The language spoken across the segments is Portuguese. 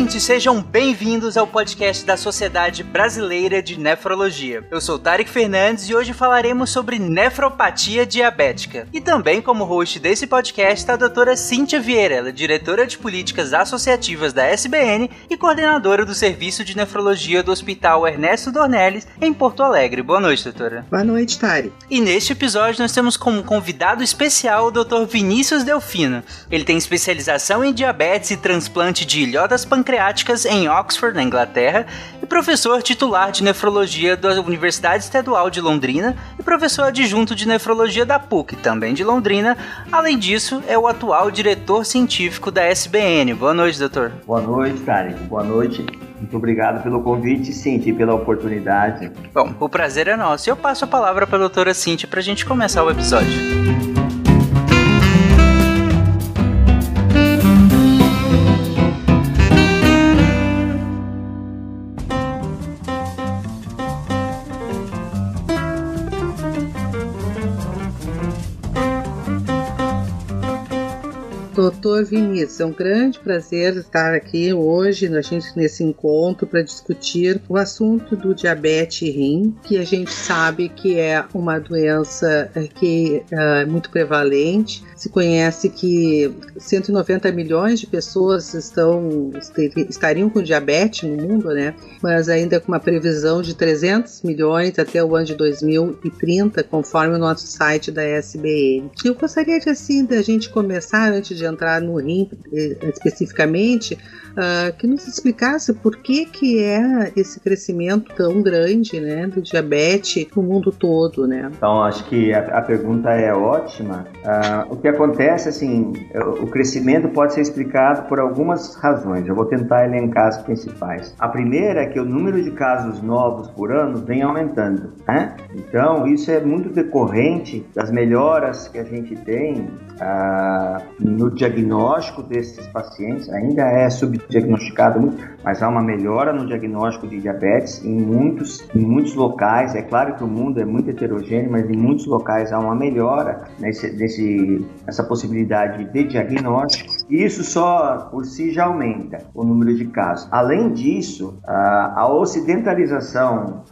Ouvintes, sejam bem-vindos ao podcast da Sociedade Brasileira de Nefrologia. Eu sou Tarek Fernandes e hoje falaremos sobre nefropatia diabética. E também, como host desse podcast, está a doutora Cíntia Vieira, ela é diretora de políticas associativas da SBN e coordenadora do Serviço de Nefrologia do Hospital Ernesto Dornelles, em Porto Alegre. Boa noite, doutora. Boa noite, Tari. E neste episódio nós temos como convidado especial o Dr. Vinícius Delfino. Ele tem especialização em diabetes e transplante de ilhodas pancreáticas em Oxford, na Inglaterra, e professor titular de nefrologia da Universidade Estadual de Londrina e professor adjunto de nefrologia da PUC, também de Londrina. Além disso, é o atual diretor científico da SBN. Boa noite, doutor. Boa noite, Tarek. Boa noite. Muito obrigado pelo convite, Cintia, e pela oportunidade. Bom, o prazer é nosso. Eu passo a palavra para a doutora Cintia para a gente começar o episódio. Vinícius, é um grande prazer estar aqui hoje, a gente nesse encontro para discutir o assunto do diabetes rim, que a gente sabe que é uma doença eh, que é muito prevalente. Se conhece que 190 milhões de pessoas estão estariam com diabetes no mundo, né? Mas ainda com uma previsão de 300 milhões até o ano de 2030, conforme o nosso site da SBN. Eu gostaria de assim da gente começar antes de entrar no rim eh, especificamente, uh, que nos explicasse por que, que é esse crescimento tão grande né, do diabetes no mundo todo. Né? Então, acho que a, a pergunta é ótima. Uh, o que acontece, assim, o crescimento pode ser explicado por algumas razões. Eu vou tentar elencar as principais. A primeira é que o número de casos novos por ano vem aumentando. Né? Então, isso é muito decorrente das melhoras que a gente tem uh, no diagnóstico desses pacientes. Ainda é sub diagnosticado, mas há uma melhora no diagnóstico de diabetes em muitos, em muitos locais. É claro que o mundo é muito heterogêneo, mas em muitos locais há uma melhora nesse, nesse, nessa possibilidade de diagnóstico. E isso só por si já aumenta o número de casos. Além disso, a ocidentalização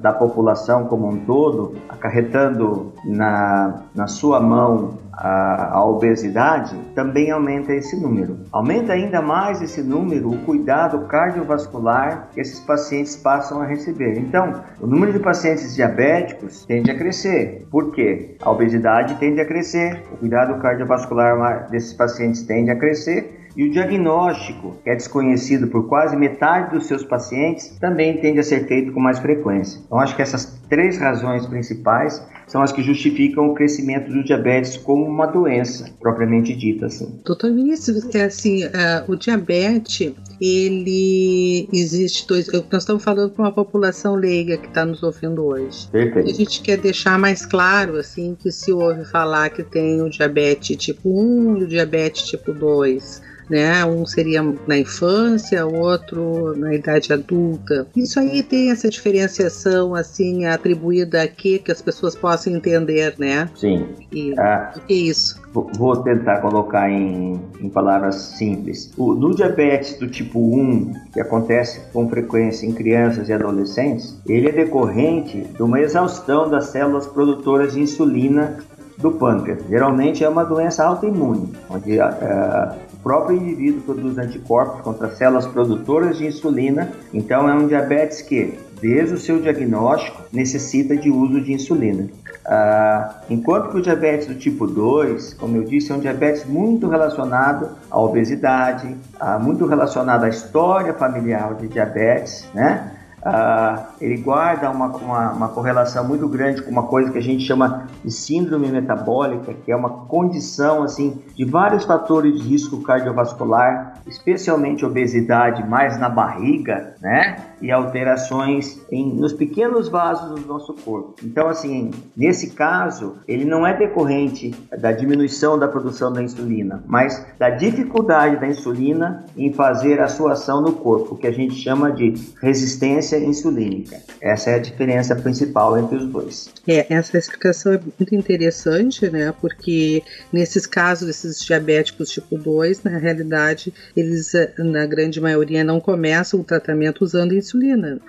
da população como um todo, acarretando na, na sua mão a, obesidade, também aumenta esse número. Aumenta ainda mais esse número o cuidado cardiovascular que esses pacientes passam a receber. Então, o número de pacientes diabéticos tende a crescer. Por quê? A obesidade tende a crescer, o cuidado cardiovascular desses pacientes tende a crescer e o diagnóstico, que é desconhecido por quase metade dos seus pacientes, também tende a ser feito com mais frequência. Então, acho que essas três razões principais são as que justificam o crescimento do diabetes como uma doença propriamente dita. Assim. Doutor Vinícius, é assim, uh, o diabetes, ele existe dois. Nós estamos falando para uma população leiga que está nos ouvindo hoje. Perfeito. A gente quer deixar mais claro, assim, que se ouve falar que tem o diabetes tipo 1 e o diabetes tipo 2 né? Um seria na infância, o outro na idade adulta. Isso aí tem essa diferenciação assim atribuída a que as pessoas possam entender, né? Sim. E ah, o que é isso? Vou tentar colocar em, em palavras simples. O, no diabetes do tipo 1, que acontece com frequência em crianças e adolescentes, ele é decorrente de uma exaustão das células produtoras de insulina do pâncreas. Geralmente é uma doença autoimune, onde uh, próprio indivíduo produz anticorpos contra células produtoras de insulina, então é um diabetes que, desde o seu diagnóstico, necessita de uso de insulina. Ah, enquanto que o diabetes do tipo 2, como eu disse, é um diabetes muito relacionado à obesidade, ah, muito relacionado à história familiar de diabetes, né? Uh, ele guarda uma, uma, uma, correlação muito grande com uma coisa que a gente chama de síndrome metabólica, que é uma condição assim de vários fatores de risco cardiovascular, especialmente obesidade mais na barriga, né? E alterações em, nos pequenos vasos do nosso corpo. Então, assim, nesse caso, ele não é decorrente da diminuição da produção da insulina, mas da dificuldade da insulina em fazer a sua ação no corpo, que a gente chama de resistência insulínica. Essa é a diferença principal entre os dois. É, essa explicação é muito interessante, né? Porque nesses casos, esses diabéticos tipo 2, na realidade, eles, na grande maioria, não começam o tratamento usando insulina,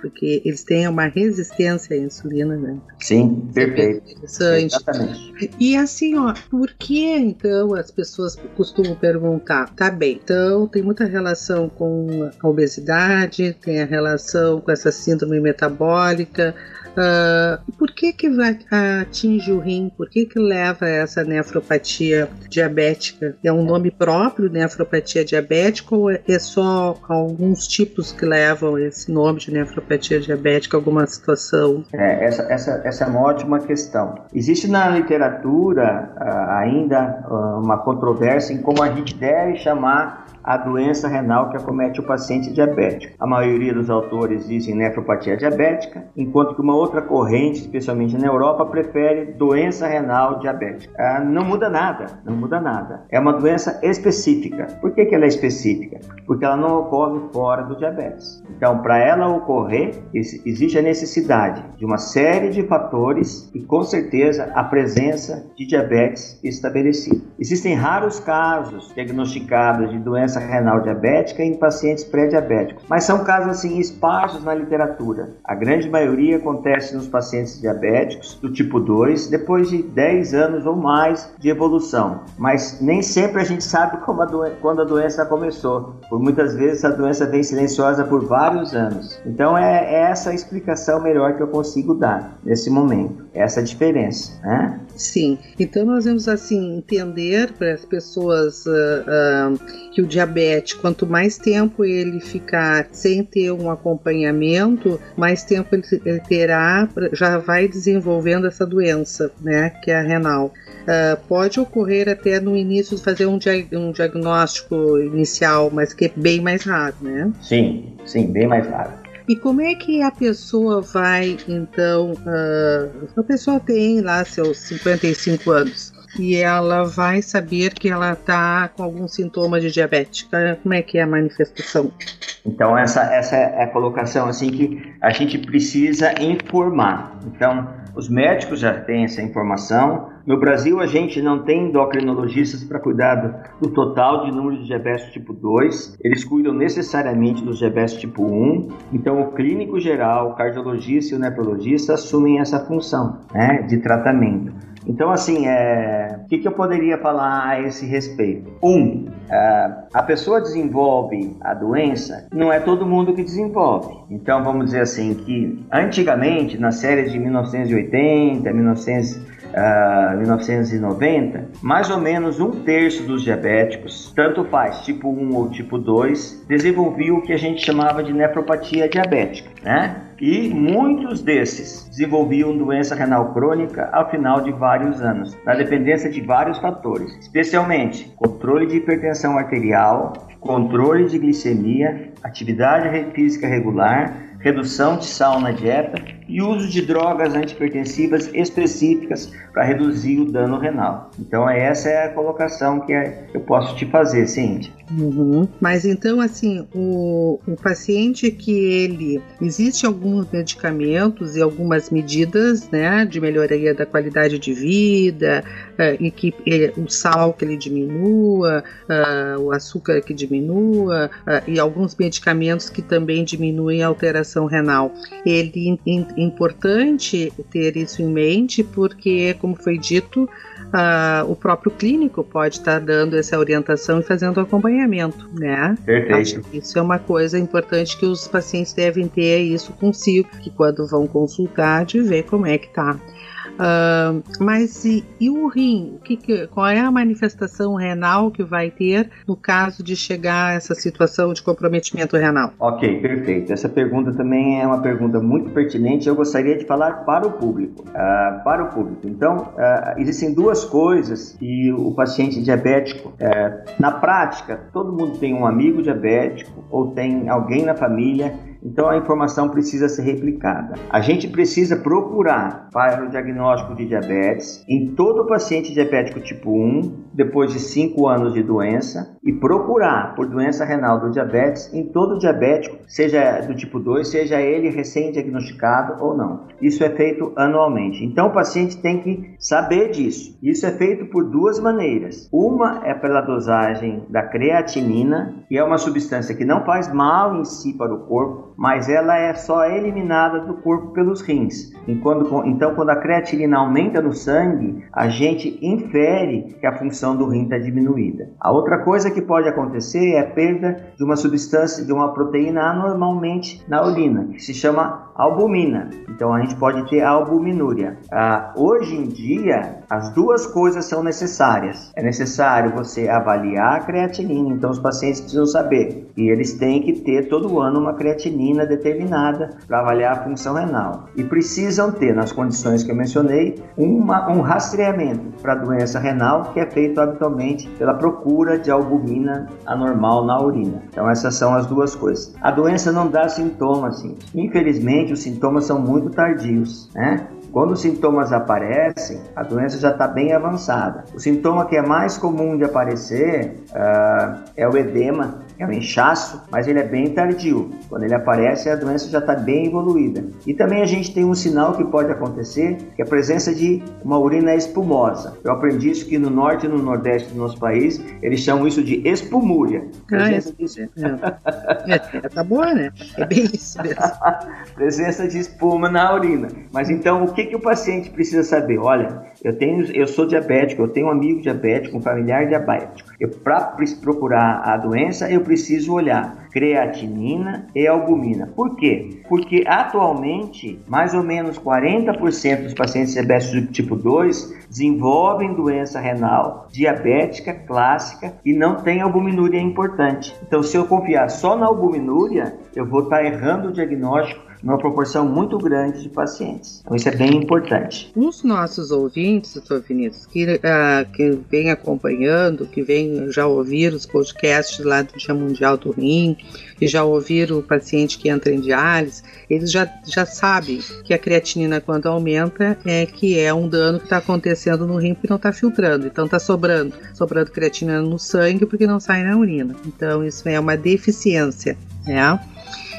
porque eles têm uma resistência à insulina, né? Sim, perfeito. É interessante. Exatamente. E assim, ó, por que então as pessoas costumam perguntar? Tá bem, então tem muita relação com a obesidade, tem a relação com essa síndrome metabólica, Uh, por que que atinge o rim? Por que que leva a essa nefropatia diabética? É um nome próprio, nefropatia diabética, ou é só alguns tipos que levam esse nome de nefropatia diabética, alguma situação? É, essa, essa, essa é uma ótima questão. Existe na literatura uh, ainda uh, uma controvérsia em como a gente deve chamar a doença renal que acomete o paciente diabético. A maioria dos autores dizem nefropatia diabética, enquanto que uma outra corrente, especialmente na Europa, prefere doença renal diabética. Ah, não muda nada, não muda nada. É uma doença específica. Por que, que ela é específica? Porque ela não ocorre fora do diabetes. Então, para ela ocorrer, existe a necessidade de uma série de fatores e, com certeza, a presença de diabetes estabelecida. Existem raros casos diagnosticados de doença renal diabética em pacientes pré-diabéticos, mas são casos assim esparsos na literatura. A grande maioria acontece nos pacientes diabéticos do tipo 2 depois de 10 anos ou mais de evolução, mas nem sempre a gente sabe a quando a doença começou. Por muitas vezes a doença vem silenciosa por vários anos. Então é, é essa a explicação melhor que eu consigo dar nesse momento, essa diferença, né? Sim, então nós vamos assim entender para as pessoas uh, uh, que o diabetes, quanto mais tempo ele ficar sem ter um acompanhamento, mais tempo ele terá, já vai desenvolvendo essa doença, né, que é a renal. Uh, pode ocorrer até no início fazer um, dia um diagnóstico inicial, mas que é bem mais raro, né? Sim, sim, bem mais raro. E como é que a pessoa vai, então, uh, a pessoa tem lá seus 55 anos, e ela vai saber que ela está com algum sintoma de diabetes. Como é que é a manifestação? Então essa, essa é a colocação assim que a gente precisa informar. Então os médicos já têm essa informação. No Brasil a gente não tem endocrinologistas para cuidar do, total de número de diabetes tipo 2. Eles cuidam necessariamente dos diabetes tipo 1. Então o clínico geral, o cardiologista e o nefrologista assumem essa função né, de tratamento. Então, assim, é... o que, que, eu poderia falar a esse respeito? Um, é... a pessoa desenvolve a doença, não é todo mundo que desenvolve. Então, vamos dizer assim, que antigamente, na série de 1980, 1900 uh, 1990, mais ou menos um terço dos diabéticos, tanto faz tipo 1 ou tipo 2, desenvolviam o que a gente chamava de nefropatia diabética, né? E muitos desses desenvolviam doença renal crônica ao final de vários anos, na dependência de vários fatores, especialmente controle de hipertensão arterial, controle de glicemia, atividade física regular, redução de sal na dieta e uso de drogas antipertensivas específicas para reduzir o dano renal. Então essa é a colocação que eu posso te fazer, Cíntia. Uhum. Mas então assim, o, o paciente que ele existe alguns medicamentos e algumas medidas, né, de melhoria da qualidade de vida, uh, e que ele, o sal que ele diminua, uh, o açúcar que diminua uh, e alguns medicamentos que também diminuem a alteração renal. Ele importante ter isso em mente, porque, como foi dito, uh, o próprio clínico pode estar dando essa orientação e fazendo acompanhamento, né? Perfeito. Isso é uma coisa importante que os pacientes devem ter isso consigo, que quando vão consultar, de ver como é que tá. Uh, mas e, e, o rim? O que, que, qual é a manifestação renal que vai ter no caso de chegar a essa situação de comprometimento renal? Ok, perfeito. Essa pergunta também é uma pergunta muito pertinente. Eu gostaria de falar para o público. Uh, para o público. Então, uh, existem duas coisas que o paciente diabético, na prática, todo mundo tem um amigo diabético ou tem alguém na família então a informação precisa ser replicada. A gente precisa procurar para o diagnóstico de diabetes em todo paciente diabético tipo 1, depois de 5 anos de doença, e procurar por doença renal do diabetes em todo diabético, seja do tipo 2, seja ele recém-diagnosticado ou não. Isso é feito anualmente. Então o paciente tem que saber disso. Isso é feito por duas maneiras. Uma é pela dosagem da creatinina, que é uma substância que não faz mal em si para o corpo, mas ela é só eliminada do corpo pelos rins. então, quando a creatinina aumenta no sangue, a gente infere que a função do rim está diminuída. A outra coisa que pode acontecer é a perda de uma substância, de uma proteína anormalmente na urina, que se chama albumina. Então, a gente pode ter albuminúria. Ah, hoje em dia, as duas coisas são necessárias. É necessário você avaliar a creatinina, então os pacientes precisam saber e eles têm que ter todo ano uma creatinina determinada para avaliar a função renal. E precisam ter, nas condições que eu mencionei, uma, um rastreamento para doença renal que é feito habitualmente pela procura de albumina anormal na urina. Então essas são as duas coisas. A doença não dá sintomas. Infelizmente, os sintomas são muito tardios, né? Quando os sintomas aparecem, a doença já está bem avançada. O sintoma que é mais comum de aparecer uh, é o edema, é um inchaço, mas ele é bem tardio. Quando ele aparece, a doença já está bem evoluída. E também a gente tem um sinal que pode acontecer, que é a presença de uma urina espumosa. Eu aprendi isso que no norte e no nordeste do nosso país, eles chamam isso de espumúria. Ah, é, é, é, tá boa, né? É bem isso mesmo. presença de espuma na urina. Mas então, o que, que o paciente precisa saber? Olha, eu, tenho, eu sou diabético, eu tenho um amigo diabético, um familiar diabético. Para procurar a doença, eu preciso olhar creatinina e albumina. Por quê? Porque atualmente, mais ou menos 40% dos pacientes diabéticos tipo 2 desenvolvem doença renal diabética clássica e não tem albuminúria importante. Então, se eu confiar só na albuminúria, eu vou estar errando o diagnóstico numa proporção muito grande de pacientes. Então isso é bem importante. Os nossos ouvintes, doutor Vinícius, que, uh, que vem acompanhando, que vem já ouvir os podcasts lá do Dia Mundial do Rim, e já ouviram o paciente que entra em diálise, eles já, já sabem que a creatinina quando aumenta é que é um dano que está acontecendo no rim porque não está filtrando, então está sobrando, sobrando creatinina no sangue porque não sai na urina. Então isso é uma deficiência, né?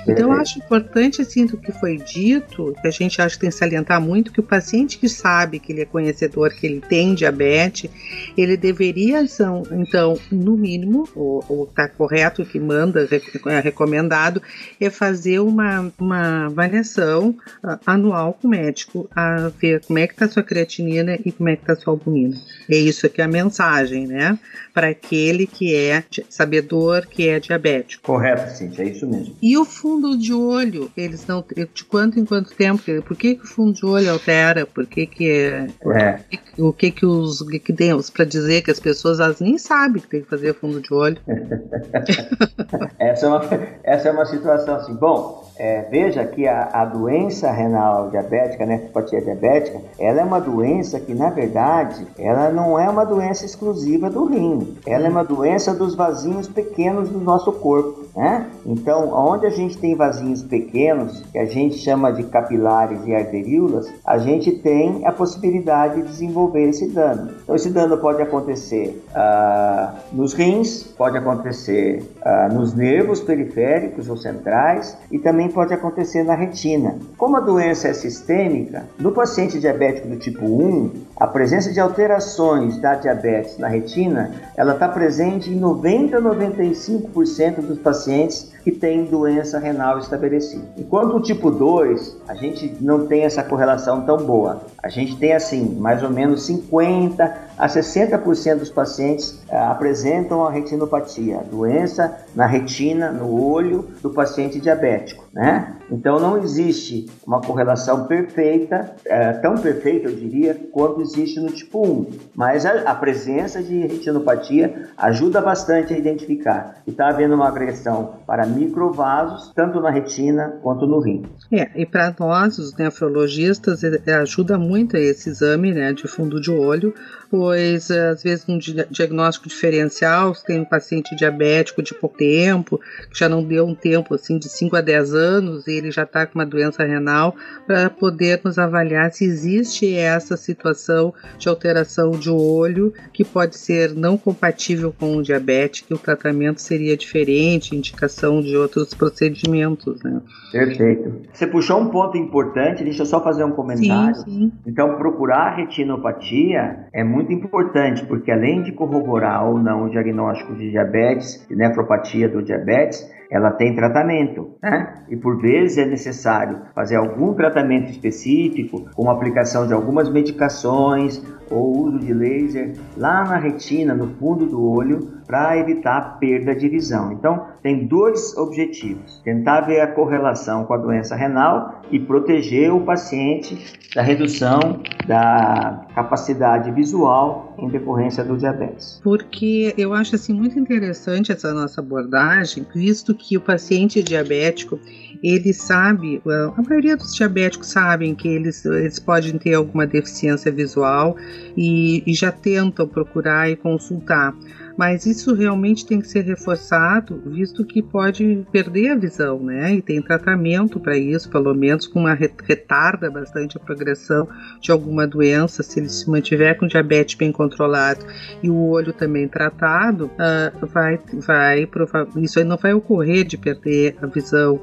Então, eu acho importante, assim, do que foi dito, que a gente acha que tem que salientar muito, que o paciente que sabe que ele é conhecedor, que ele tem diabetes, ele deveria, então, no mínimo, o que está correto, o que manda, é recomendado, é fazer uma, uma avaliação uh, anual com o médico, a ver como é que está a sua creatinina e como é que está a sua albumina. É isso aqui a mensagem, né? Para aquele que é sabedor, que é diabético. Correto, Cintia, é isso mesmo. E o fundo de olho, eles não. De quanto em quanto tempo? Por que, que o fundo de olho altera? Por que, que é. é. O que, que os. Que, que tem para dizer que as pessoas elas nem sabem que tem que fazer fundo de olho? essa, é uma, essa é uma situação assim. Bom, é, veja que a, a, doença renal diabética, né, nefropatia diabética, ela é uma doença que, na verdade, ela não é uma doença exclusiva do rim. Ela é uma doença dos vasinhos pequenos do nosso corpo. Né? Então, onde a gente tem vasinhos pequenos, que a gente chama de capilares e arteríolas, a gente tem a possibilidade de desenvolver esse dano. Então, esse dano pode acontecer ah, nos rins, pode acontecer ah, nos nervos periféricos ou centrais e também pode acontecer na retina. Como a doença é sistêmica, no paciente diabético do tipo 1, a presença de alterações da diabetes na retina, ela está presente em 90 a 95% dos pacientes que têm doença renal estabelecida. Enquanto o tipo 2, a gente não tem essa correlação tão boa. A gente tem assim, mais ou menos 50 a 60% dos pacientes eh, apresentam a retinopatia, doença na retina, no olho do paciente diabético, né? Então não existe uma correlação perfeita, é, tão perfeita eu diria, quanto existe no tipo 1. Mas a, a presença de retinopatia ajuda bastante a identificar. E está havendo uma agressão para microvasos, tanto na retina quanto no rim. É, e para nós, os nefrologistas, ajuda muito esse exame né, de fundo de olho, depois, às vezes, um diagnóstico diferencial, se tem um paciente diabético de pouco tempo, que já não deu um tempo assim de 5 a 10 anos e ele já está com uma doença renal, para podermos avaliar se existe essa situação de alteração de olho que pode ser não compatível com o diabetes, que o tratamento seria diferente, indicação de outros procedimentos. Né? Perfeito. Você puxou um ponto importante, deixa eu só fazer um comentário. Sim, sim. Então, procurar a retinopatia é muito importante, porque além de corroborar ou não o diagnóstico de diabetes, de nefropatia do diabetes, ela tem tratamento, né? E por vezes é necessário fazer algum tratamento específico, como aplicação de algumas medicações ou uso de laser lá na retina, no fundo do olho, para evitar a perda de visão. Então, tem dois objetivos: tentar ver a correlação com a doença renal e proteger o paciente da redução da capacidade visual em decorrência do diabetes. Porque eu acho assim muito interessante essa nossa abordagem, visto que o paciente diabético ele sabe, a maioria dos diabéticos sabem que eles, eles podem ter alguma deficiência visual e, e já tentam procurar e consultar mas isso realmente tem que ser reforçado, visto que pode perder a visão, né? E tem tratamento para isso, pelo menos com uma retarda bastante a progressão de alguma doença, se ele se mantiver com diabetes bem controlado e o olho também tratado, uh, vai, vai isso aí não vai ocorrer de perder a visão.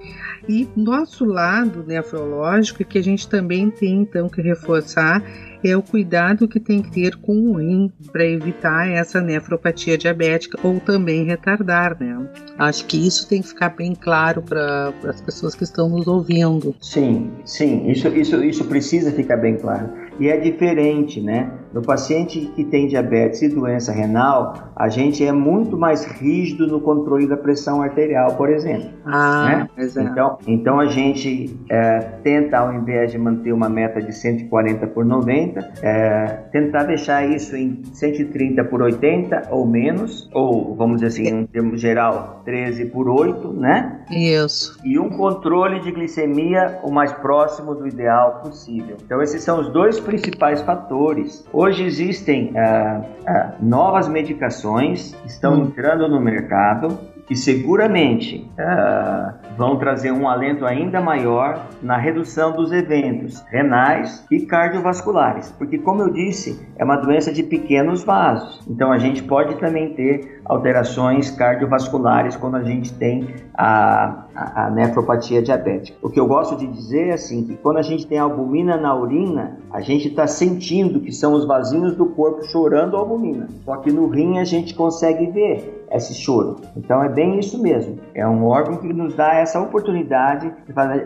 E nosso lado nefrológico, que a gente também tem então que reforçar, é o cuidado que tem que ter com o rim para evitar essa nefropatia diabética ou também retardar, né? Acho que isso tem que ficar bem claro para as pessoas que estão nos ouvindo. Sim, sim, isso, isso, isso precisa ficar bem claro. E é diferente, né? No paciente que tem diabetes e doença renal, a gente é muito mais rígido no controle da pressão arterial, por exemplo. Ah, né? Então, então a gente é, tenta, ao invés de manter uma meta de 140 por 90, é, tentar deixar isso em 130 por 80 ou menos, ou vamos dizer assim, em termos geral, 13 por 8, né? Isso. E um controle de glicemia o mais próximo do ideal possível. Então esses são os dois principais fatores. Hoje existem ah, ah, novas medicações que estão hum. entrando no mercado que seguramente uh, vão trazer um alento ainda maior na redução dos eventos renais e cardiovasculares, porque como eu disse, é uma doença de pequenos vasos. Então a gente pode também ter alterações cardiovasculares quando a gente tem a, a, a nefropatia diabética. O que eu gosto de dizer é assim, que quando a gente tem albumina na urina, a gente está sentindo que são os vasinhos do corpo chorando albumina. Só que no rim a gente consegue ver esse choro. Então é bem isso mesmo. É um órgão que nos dá essa oportunidade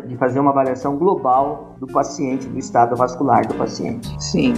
de fazer uma avaliação global do paciente, do estado vascular do paciente. Sim.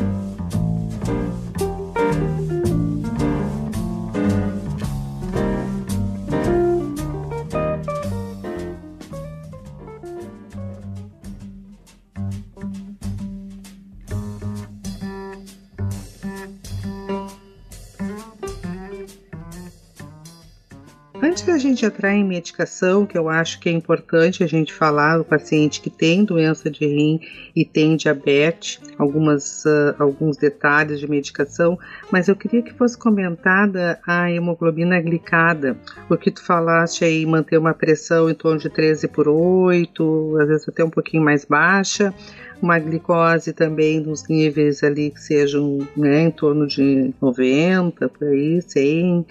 Antes da gente entrar em medicação, que eu acho que é importante a gente falar do paciente que tem doença de rim e tem diabetes, algumas, uh, alguns detalhes de medicação, mas eu queria que fosse comentada a hemoglobina glicada, porque tu falaste aí manter uma pressão em torno de 13 por 8, às vezes até um pouquinho mais baixa, uma glicose também nos níveis ali que sejam né, em torno de 90, por aí, 100. Uh,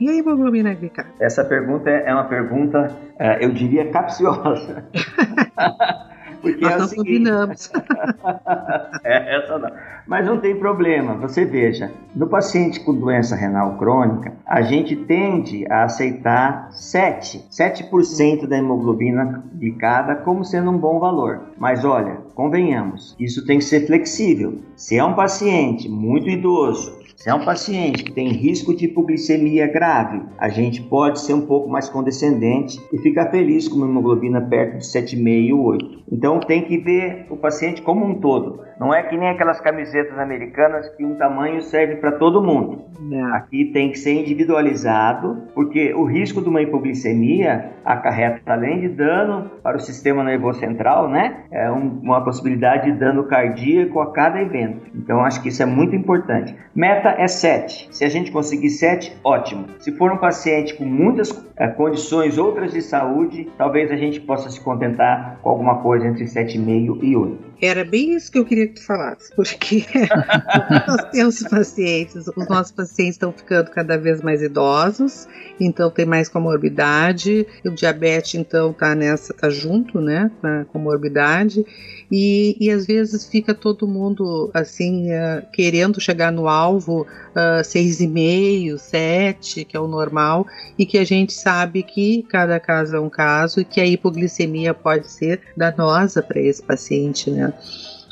e a hemoglobina glicada? Essa pergunta é uma pergunta, uh, eu diria, capciosa. Porque Nós é não seguinte... combinamos. é, essa não. Mas não tem problema. Você veja, no paciente com doença renal crônica, a gente tende a aceitar 7, 7% da hemoglobina glicada como sendo um bom valor. Mas olha, convenhamos, isso tem que ser flexível. Se é um paciente muito idoso, se é um paciente que tem risco de hipoglicemia grave, a gente pode ser um pouco mais condescendente e ficar feliz com uma hemoglobina perto de 7,5 8. Então tem que ver o paciente como um todo. Não é que nem aquelas camisetas americanas que um tamanho serve para todo mundo. É. Aqui tem que ser individualizado, porque o risco de uma hipoglicemia acarreta, além de dano para o sistema nervoso central, né? É um, uma possibilidade de dano cardíaco a cada evento. Então, acho que isso é muito importante. Meta é 7. Se a gente conseguir 7, ótimo. Se for um paciente com muitas é, condições outras de saúde, talvez a gente possa se contentar com alguma coisa entre 7,5 e 8. Era bem isso que eu queria que tu falasse, porque nós temos pacientes, os nossos pacientes estão ficando cada vez mais idosos, então tem mais comorbidade, o diabetes então tá nessa, tá junto, né, com a comorbidade, e, e às vezes fica todo mundo assim, uh, querendo chegar no alvo uh, 6,5, 7, que é o normal, e que a gente sabe que cada caso é um caso e que a hipoglicemia pode ser danosa para esse paciente, né?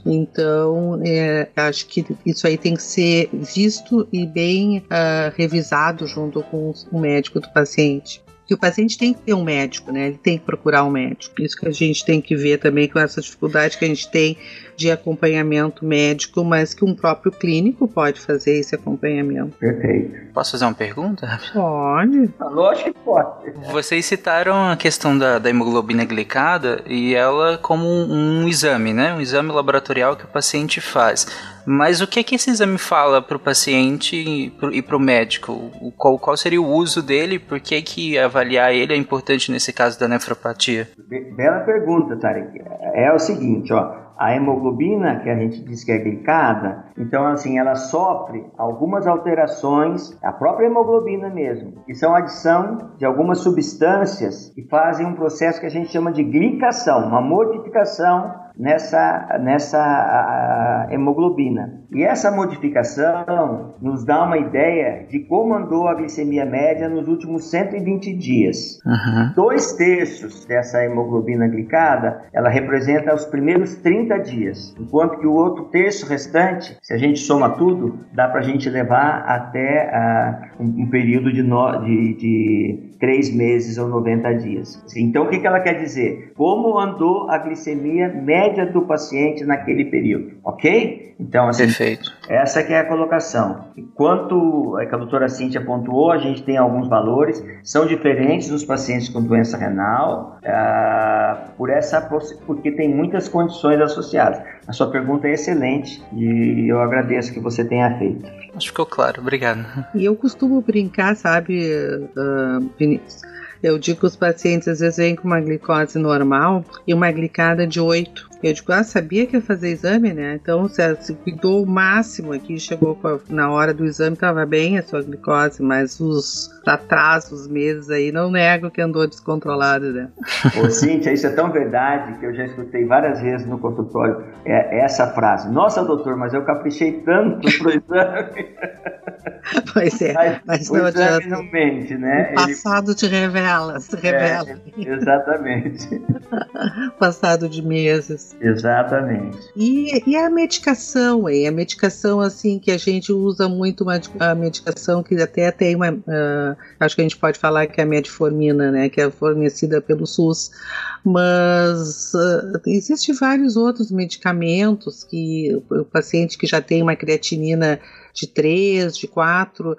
Então, é, acho que isso aí tem que ser visto e bem uh, revisado junto com o médico do paciente que o paciente tem que ter um médico, né? Ele tem que procurar um médico. Isso que a gente tem que ver também com essa dificuldade que a gente tem de acompanhamento médico, mas que um próprio clínico pode fazer esse acompanhamento. Perfeito. Posso fazer uma pergunta? Pode. Ah, lógico que pode. Vocês citaram a questão da, da hemoglobina glicada e ela como um, um exame, né? Um exame laboratorial que o paciente faz. Mas o que, é que esse exame fala para o paciente e para o médico? Qual, qual seria o uso dele? Por que, que avaliar ele é importante nesse caso da nefropatia? Bela pergunta, Tarek. É o seguinte, ó a hemoglobina, que a gente diz que é glicada, então assim, ela sofre algumas alterações, a própria hemoglobina mesmo, que são adição de algumas substâncias que fazem um processo que a gente chama de glicação, uma modificação nessa, nessa a, a hemoglobina. E essa modificação nos dá uma ideia de como andou a glicemia média nos últimos 120 dias. Uhum. Dois terços dessa hemoglobina glicada, ela representa os primeiros 30 dias, enquanto que o outro terço restante, se a gente soma tudo, dá para a gente levar até uh, um, um, período de, no, de, de 3 meses ou 90 dias. Então, o que, ela quer dizer? Como andou a glicemia média do paciente naquele período, ok? Então, assim, Perfeito. essa que é a colocação. Enquanto a doutora Cintia pontuou, a gente tem alguns valores, são diferentes nos pacientes com doença renal, uh, por essa, porque tem muitas condições associadas. A sua pergunta é excelente e eu agradeço que você tenha feito. Acho que ficou claro, obrigado. E eu costumo brincar, sabe, uh, Vinícius? Eu digo que os pacientes às vezes vêm com uma glicose normal e uma glicada de 8. Eu digo, ah, sabia que ia fazer exame, né? Então, você se cuidou o máximo aqui, chegou a, na hora do exame, estava bem a sua glicose, mas os atrasos, meses aí, não nego que andou descontrolado, né? Ô, Cíntia, isso é tão verdade que eu já escutei várias vezes no consultório é, essa frase. Nossa, doutor, mas eu caprichei tanto pro exame. Pois é, mas, mas não adianta. Não mente, né? O passado Ele... te revela, se revela. É, exatamente. passado de meses. Exatamente. E, e a medicação, hein? A medicação, assim, que a gente usa muito, uma, a medicação que até tem uma. Uh, acho que a gente pode falar que é a metformina, né? Que é fornecida pelo SUS. Mas uh, existem vários outros medicamentos que o paciente que já tem uma creatinina de 3, de 4, uh,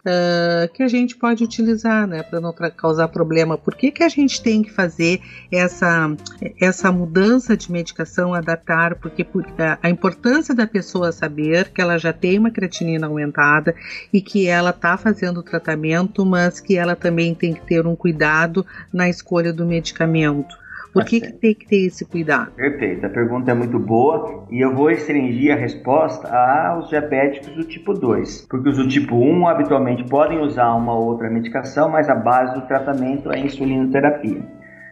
que a gente pode utilizar, né, para não causar problema. Por que, que a gente tem que fazer essa, essa mudança de medicação, adaptar? Porque por, a importância da pessoa saber que ela já tem uma creatinina aumentada e que ela está fazendo o tratamento, mas que ela também tem que ter um cuidado na escolha do medicamento. Por que, que tem que ter esse cuidado? Perfeito, a pergunta é muito boa e eu vou restringir a resposta aos diabéticos do tipo 2, porque os do tipo 1 habitualmente podem usar uma outra medicação, mas a base do tratamento é a insulinoterapia.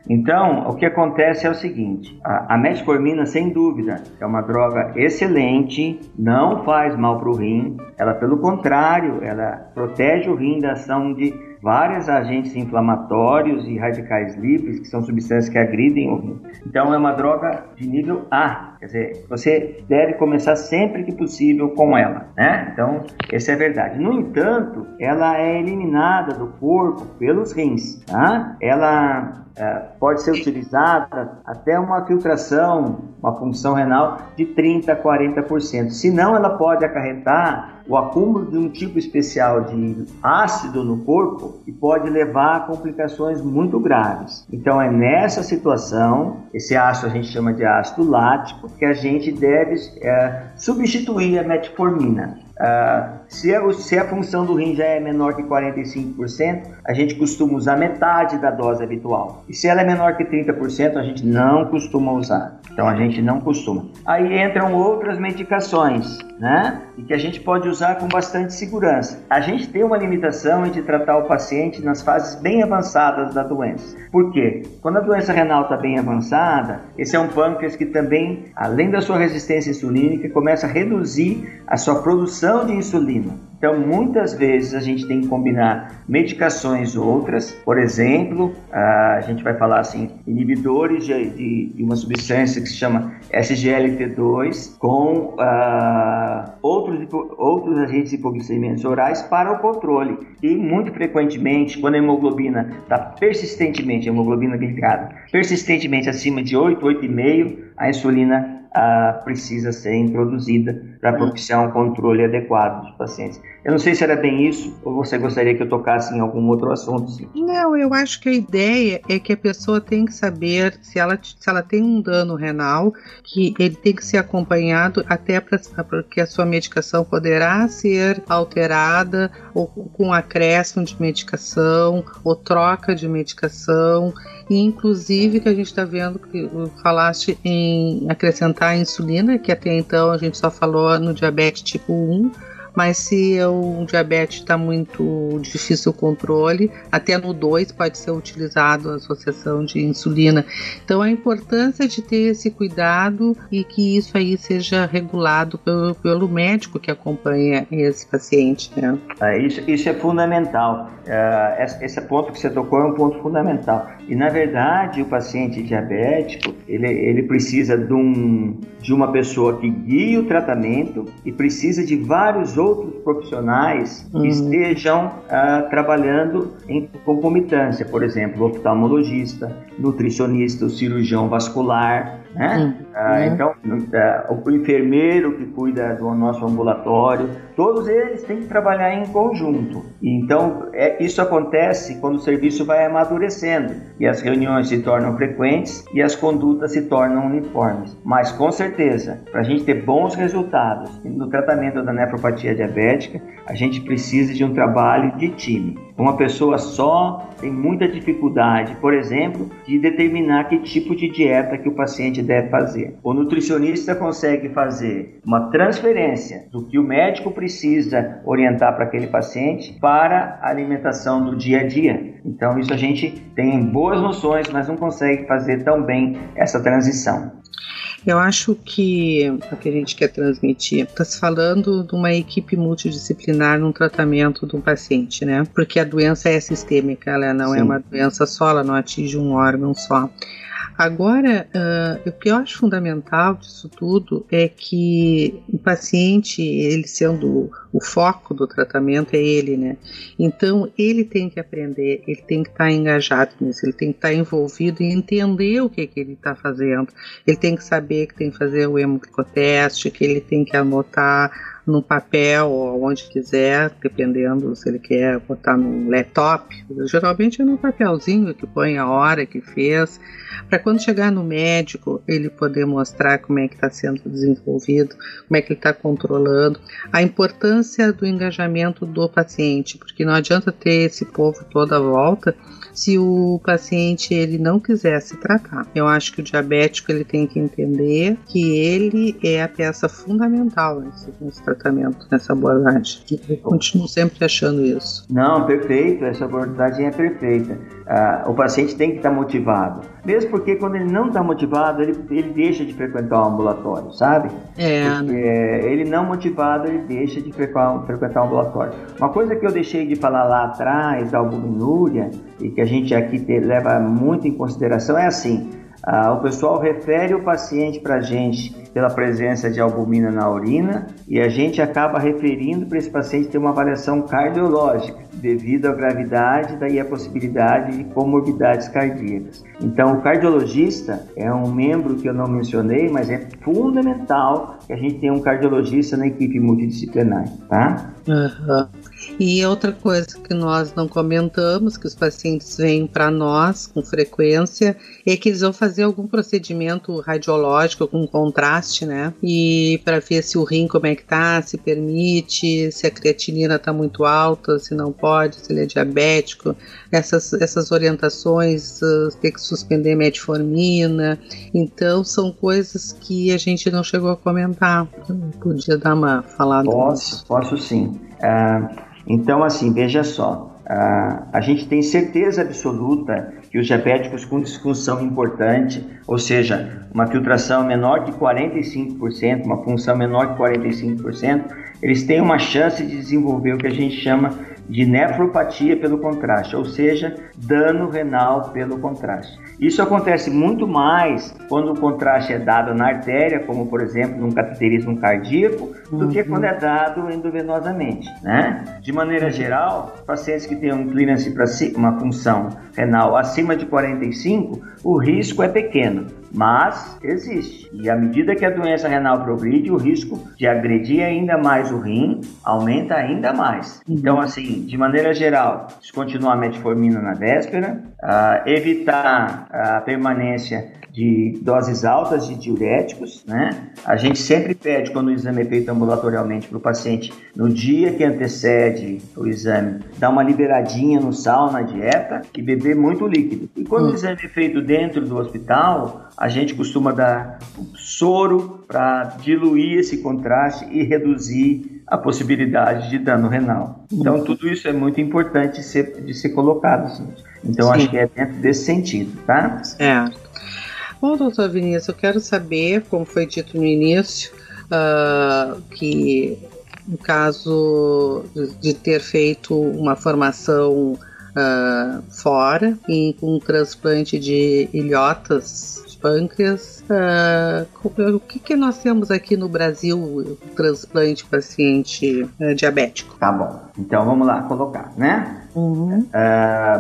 Então, o que acontece é o seguinte: a, a metformina, sem dúvida, é uma droga excelente, não faz mal para o rim, ela, pelo contrário, ela protege o rim da ação de vários agentes inflamatórios e radicais livres, que são substâncias que agridem o rim. Então é uma droga de nível A, quer dizer, você deve começar sempre que possível com ela, né? Então, essa é a verdade. No entanto, ela é eliminada do corpo pelos rins, tá? Ela é, pode ser utilizada até uma filtração, uma função renal de 30% a 40%. Senão, ela pode acarretar o acúmulo de um tipo especial de ácido no corpo e pode levar a complicações muito graves. Então é nessa situação, esse ácido a gente chama de ácido lático, que a gente deve é, substituir a metformina. Uh, se, a, se, a, função do rim já é menor que 45%, a gente costuma usar metade da dose habitual. E se ela é menor que 30%, a gente não costuma usar. Então a gente não costuma. Aí entram outras medicações, né? E que a gente pode usar com bastante segurança. A gente tem uma limitação de tratar o paciente nas fases bem avançadas da doença. Por quê? Quando a doença renal está bem avançada, esse é um pâncreas que também, além da sua resistência insulínica, começa a reduzir a sua produção de insulina. Então, muitas vezes a gente tem que combinar medicações outras, por exemplo, a gente vai falar assim, inibidores de, de, de uma substância que se chama SGLT2 com uh, outros, outros agentes hipoglicemiantes orais para o controle. E muito frequentemente, quando a hemoglobina está persistentemente, a hemoglobina glicada, persistentemente acima de 8, 8,5, a insulina uh, precisa ser introduzida para propiciar um controle adequado dos pacientes. Eu não sei se era bem isso ou você gostaria que eu tocasse em algum outro assunto. Sim. Não, eu acho que a ideia é que a pessoa tem que saber se ela, se ela tem um dano renal, que ele tem que ser acompanhado até porque a sua medicação poderá ser alterada ou com acréscimo de medicação ou troca de medicação inclusive que a gente está vendo que falaste em acrescentar insulina, que até então a gente só falou no diabetes tipo 1, mas se o diabetes está muito difícil o controle, até no 2 pode ser utilizado a associação de insulina. Então a importância de ter esse cuidado e que isso aí seja regulado pelo, pelo médico que acompanha esse paciente. Né? É, isso, isso é fundamental. É, esse ponto que você tocou é um ponto fundamental. E na verdade o paciente diabético ele, ele precisa de, um, de uma pessoa que guie o tratamento e precisa de vários outros profissionais que uhum. estejam uh, trabalhando em concomitância, por exemplo, oftalmologista, nutricionista, cirurgião vascular, né? Uhum. Uh, então, uh, o enfermeiro que cuida do nosso ambulatório, todos eles têm que trabalhar em conjunto. Então, é, isso acontece quando o serviço vai amadurecendo e as reuniões se tornam frequentes e as condutas se tornam uniformes. Mas, com certeza, para a gente ter bons resultados no tratamento da nefropatia diabética, a gente precisa de um trabalho de time. Uma pessoa só tem muita dificuldade, por exemplo, de determinar que tipo de dieta que o paciente deve fazer. O nutricionista consegue fazer uma transferência do que o médico precisa orientar para aquele paciente para a alimentação do dia a dia. Então, isso a gente tem boas noções, mas não consegue fazer tão bem essa transição. Eu acho que o que a gente quer transmitir está se falando de uma equipe multidisciplinar num tratamento de um paciente, né? Porque a doença é sistêmica, ela não é Sim. é uma doença só, ela não atinge um órgão só. Agora, uh, o que eu acho fundamental disso tudo é que o paciente, ele sendo o foco do tratamento, é ele, né? Então, ele tem que aprender, ele tem que estar tá engajado nisso, ele tem que estar tá envolvido e entender o que, que ele está fazendo. Ele tem que saber que tem que fazer o hemoglicoteste, que ele tem que anotar no papel ou onde quiser, dependendo se ele quer botar no laptop. Geralmente é no papelzinho que põe a hora que fez, para quando chegar no médico ele poder mostrar como é que está sendo desenvolvido, como é que ele está controlando, a importância do engajamento do paciente, porque não adianta ter esse povo toda a volta se o paciente ele não quiser se tratar. Eu acho que o diabético ele tem que entender que ele é a peça fundamental nesse, nesse tratamento, nessa abordagem. Eu continuo sempre achando isso. Não, perfeito, essa abordagem é perfeita. Ah, o paciente tem que estar motivado. Mesmo porque quando ele não está motivado, ele, ele deixa de frequentar o ambulatório, sabe? É. Porque né? ele não motivado, ele deixa de frequentar, frequentar o ambulatório. Uma coisa que eu deixei de falar lá atrás da albuminúria e que a gente aqui te, leva muito em consideração é assim: ah, o pessoal refere o paciente para a gente pela presença de albumina na urina e a gente acaba referindo para esse paciente ter uma avaliação cardiológica. devido à gravidade daí a possibilidade de comorbidades cardíacas. Então, o cardiologista é um membro que eu não mencionei, mas é fundamental que a gente tenha um cardiologista na equipe multidisciplinar, tá? Uhum. E outra coisa que nós não comentamos, que os pacientes vêm para nós com frequência, é que eles vão fazer algum procedimento radiológico com contraste, né? E para ver se o rim como é que tá, se permite, se a creatinina está muito alta, se não pode, se ele é diabético, essas, essas orientações, uh, ter que suspender metformina. Então são coisas que a gente não chegou a comentar. podia dar uma falada. Posso, posso sim. Uh então, assim, veja só, a, a gente tem certeza absoluta que os diabéticos com disfunção importante, ou seja, uma filtração menor de 45%, uma função menor de 45%, eles têm uma chance de desenvolver o que a gente chama de nefropatia pelo contraste, ou seja, dano renal pelo contraste. Isso acontece muito mais quando o contraste é dado na artéria, como por exemplo num cateterismo cardíaco, do que quando é dado endovenosamente. Né? De maneira geral, pacientes que têm um clearance para uma função renal acima de 45, o risco é pequeno, mas existe. E à medida que a doença renal progride, o risco de agredir ainda mais o rim aumenta ainda mais. Então, assim, de maneira geral, descontinuar a metformina na véspera, uh, evitar a permanência de doses altas de diuréticos, né? A gente sempre pede quando o exame é feito ambulatorialmente para o paciente, no dia que antecede o exame, dar uma liberadinha no sal na dieta e beber muito líquido. E quando hum. o exame é feito dentro do hospital, a gente costuma dar soro para diluir esse contraste e reduzir a possibilidade de dano renal. Então, hum. tudo isso é muito importante de ser, de ser colocado. Assim. Então, Sim. acho que é dentro desse sentido, tá? Certo. Bom, doutor Vinícius, eu quero saber, como foi dito no início, uh, que no caso de ter feito uma formação uh, fora, e com um transplante de ilhotas de pâncreas, uh, o que, que nós temos aqui no Brasil, transplante paciente uh, diabético? Tá bom, então vamos lá colocar, né? Uhum.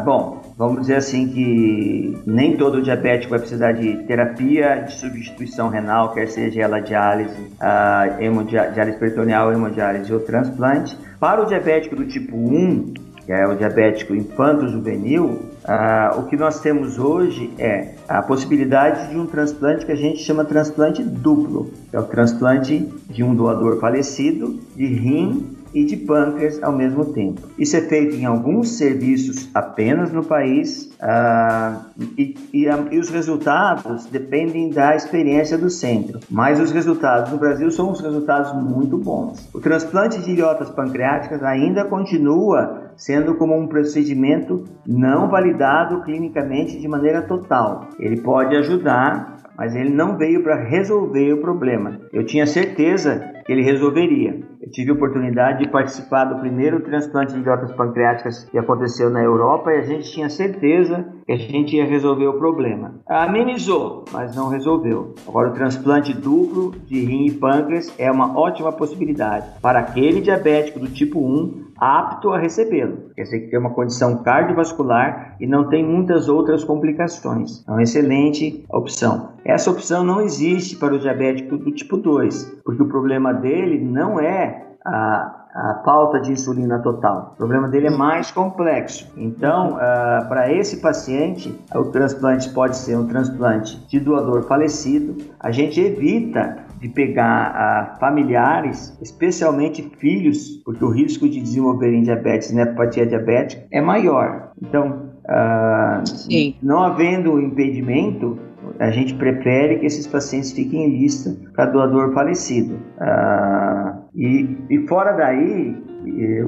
bom, vamos dizer assim que nem todo diabético vai precisar de terapia de substituição renal, quer seja ela diálise, uh, hemodiálise peritoneal, hemodiálise ou transplante. Para o diabético do tipo 1, que é o diabético infanto-juvenil, uh, o que nós temos hoje é a possibilidade de um transplante que a gente chama transplante duplo, é o transplante de um doador falecido de rim e de pâncreas ao mesmo tempo. Isso é feito em alguns serviços apenas no país uh, e, e, e, os resultados dependem da experiência do centro, mas os resultados no Brasil são os resultados muito bons. O transplante de ilhotas pancreáticas ainda continua sendo como um procedimento não validado clinicamente de maneira total. Ele pode ajudar, mas ele não veio para resolver o problema. Eu tinha certeza que ele resolveria. Eu tive a oportunidade de participar do primeiro transplante de ilhotas pancreáticas que aconteceu na Europa e a gente tinha certeza que a gente ia resolver o problema. Amenizou, mas não resolveu. Agora, o transplante duplo de rim e pâncreas é uma ótima possibilidade para aquele diabético do tipo 1 apto a recebê-lo. Quer dizer que tem uma condição cardiovascular e não tem muitas outras complicações. É uma excelente opção. Essa opção não existe para o diabético do tipo 2, porque o problema dele não é a, a falta de insulina total. O problema dele é mais complexo. Então, uh, para esse paciente, o transplante pode ser um transplante de doador falecido. A gente evita de pegar uh, familiares, especialmente filhos, porque o risco de desenvolverem diabetes e neopatia diabética é maior. Então, uh, não havendo impedimento, a gente prefere que esses pacientes fiquem em lista para doador falecido. Uh, e, e fora daí,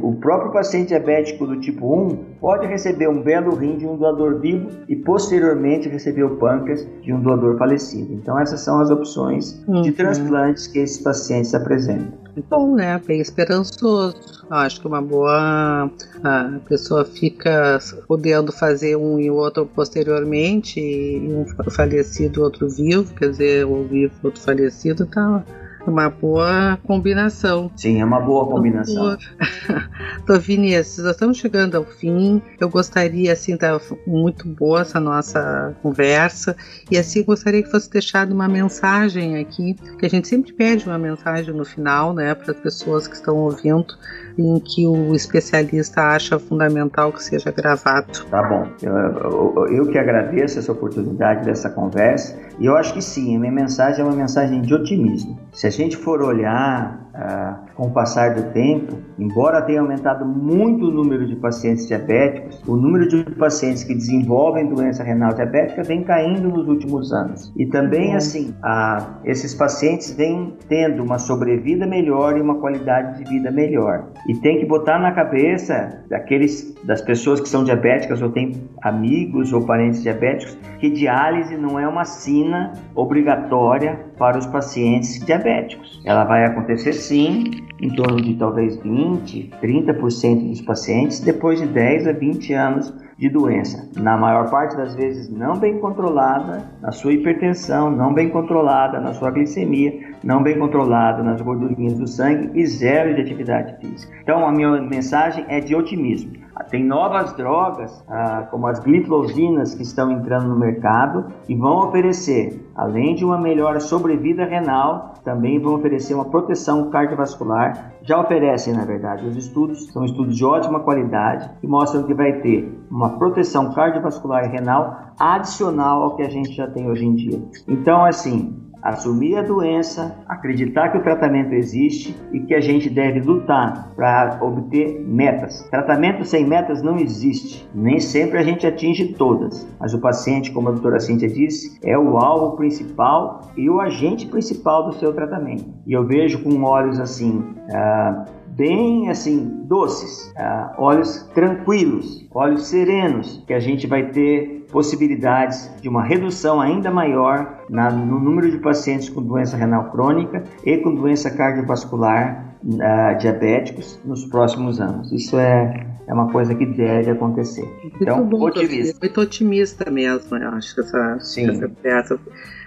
o próprio paciente diabético do tipo 1 pode receber um belo rim de um doador vivo e posteriormente receber o pâncreas de um doador falecido. Então essas são as opções uhum. de transplantes que esses pacientes apresentam. Bom, né? Bem esperançoso. Acho que uma boa a pessoa fica podendo fazer um e outro posteriormente, e um falecido, outro vivo, quer dizer, o vivo, outro falecido, tá Uma boa combinação. Sim, é uma boa combinação. Tô, Vinícius, nós estamos chegando ao fim. Eu gostaria, assim, tá muito boa essa nossa conversa. E assim, gostaria que fosse deixada uma mensagem aqui, que a gente sempre pede uma mensagem no final, né, para as pessoas que estão ouvindo, em que o especialista acha fundamental que seja gravado. Tá bom. Eu, eu, eu que agradeço essa oportunidade dessa conversa. E eu acho que sim, a minha mensagem é uma mensagem de otimismo. Se a gente for olhar ah, com o passar do tempo, embora tenha aumentado muito o número de pacientes diabéticos, o número de pacientes que desenvolvem doença renal diabética vem caindo nos últimos anos. E também, uhum. assim, ah, esses pacientes vêm tendo uma sobrevida melhor e uma qualidade de vida melhor. E tem que botar na cabeça daqueles, das pessoas que são diabéticas ou têm amigos ou parentes diabéticos que diálise não é uma sina obrigatória para os pacientes diabéticos. Ela vai acontecer sim em torno de talvez 20, 30% dos pacientes depois de 10 a 20 anos de doença. Na maior parte das vezes não bem controlada na sua hipertensão, não bem controlada na sua glicemia, não bem controlada nas gordurinhas do sangue e zero de atividade física. Então a minha mensagem é de otimismo. Tem novas drogas, ah, como as glifosinas, que estão entrando no mercado e vão oferecer, além de uma melhor sobrevida renal, também vão oferecer uma proteção cardiovascular. Já oferecem, na verdade, os estudos, são estudos de ótima qualidade que mostram que vai ter uma proteção cardiovascular e renal adicional ao que a gente já tem hoje em dia. Então, assim, assumir a doença, acreditar que o tratamento existe e que a gente deve lutar para obter metas. Tratamento sem metas não existe, nem sempre a gente atinge todas, mas o paciente, como a doutora Cíntia disse, é o alvo principal e o agente principal do seu tratamento. E eu vejo com olhos assim. Uh, bem assim doces, uh, olhos tranquilos, olhos serenos, que a gente vai ter possibilidades de uma redução ainda maior na, no número de pacientes com doença renal crônica e com doença cardiovascular uh, diabéticos nos próximos anos. Isso é, é uma coisa que deve acontecer. Então, muito bom, otimista. Muito otimista mesmo, eu acho que essa, Sim. essa peça.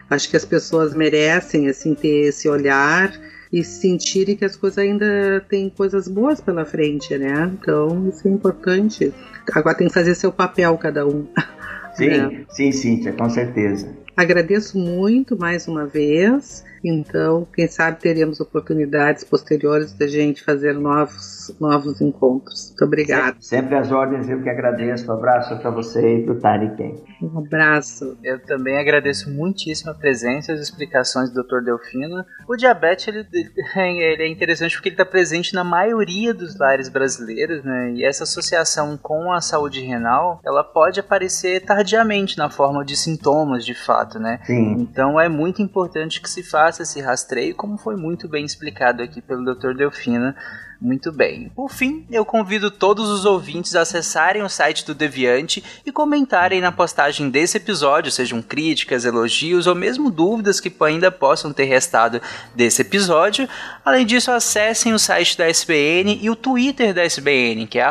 Acho que as pessoas merecem assim ter esse olhar e sentirem que as coisas ainda têm coisas boas pela frente, né? Então isso é importante. Agora tem que fazer seu papel cada um. Sim, é. sim, Cíntia, com certeza. Agradeço muito mais uma vez então, quem sabe teremos oportunidades posteriores da gente fazer novos, novos encontros. Muito obrigada. Sempre, as ordens, eu que agradeço. Um abraço para você e para o Tariquen. Um abraço. Eu também agradeço muitíssimo a presença e as explicações do Dr. Delfino. O diabetes ele, ele é interessante porque ele está presente na maioria dos lares brasileiros, né? E essa associação com a saúde renal, ela pode aparecer tardiamente na forma de sintomas, de fato, né? Sim. Então é muito importante que se faça faça esse rastreio, como foi muito bem explicado aqui pelo Dr. Delfina muito bem. Por fim, eu convido todos os ouvintes a acessarem o site do Deviante e comentarem na postagem desse episódio, sejam críticas, elogios ou mesmo dúvidas que ainda possam ter restado desse episódio. Além disso, acessem o site da SBN e o Twitter da SBN, que é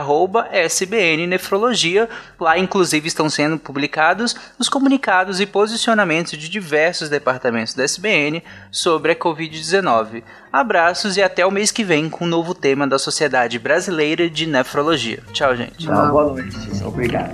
@sbnnefrologia. Lá, inclusive, estão sendo publicados os comunicados e posicionamentos de diversos departamentos da SBN sobre a Covid-19. Abraços e até o mês que vem com um novo tema da Sociedade Brasileira de Nefrologia. Tchau, gente. Tchau, boa noite. Obrigado.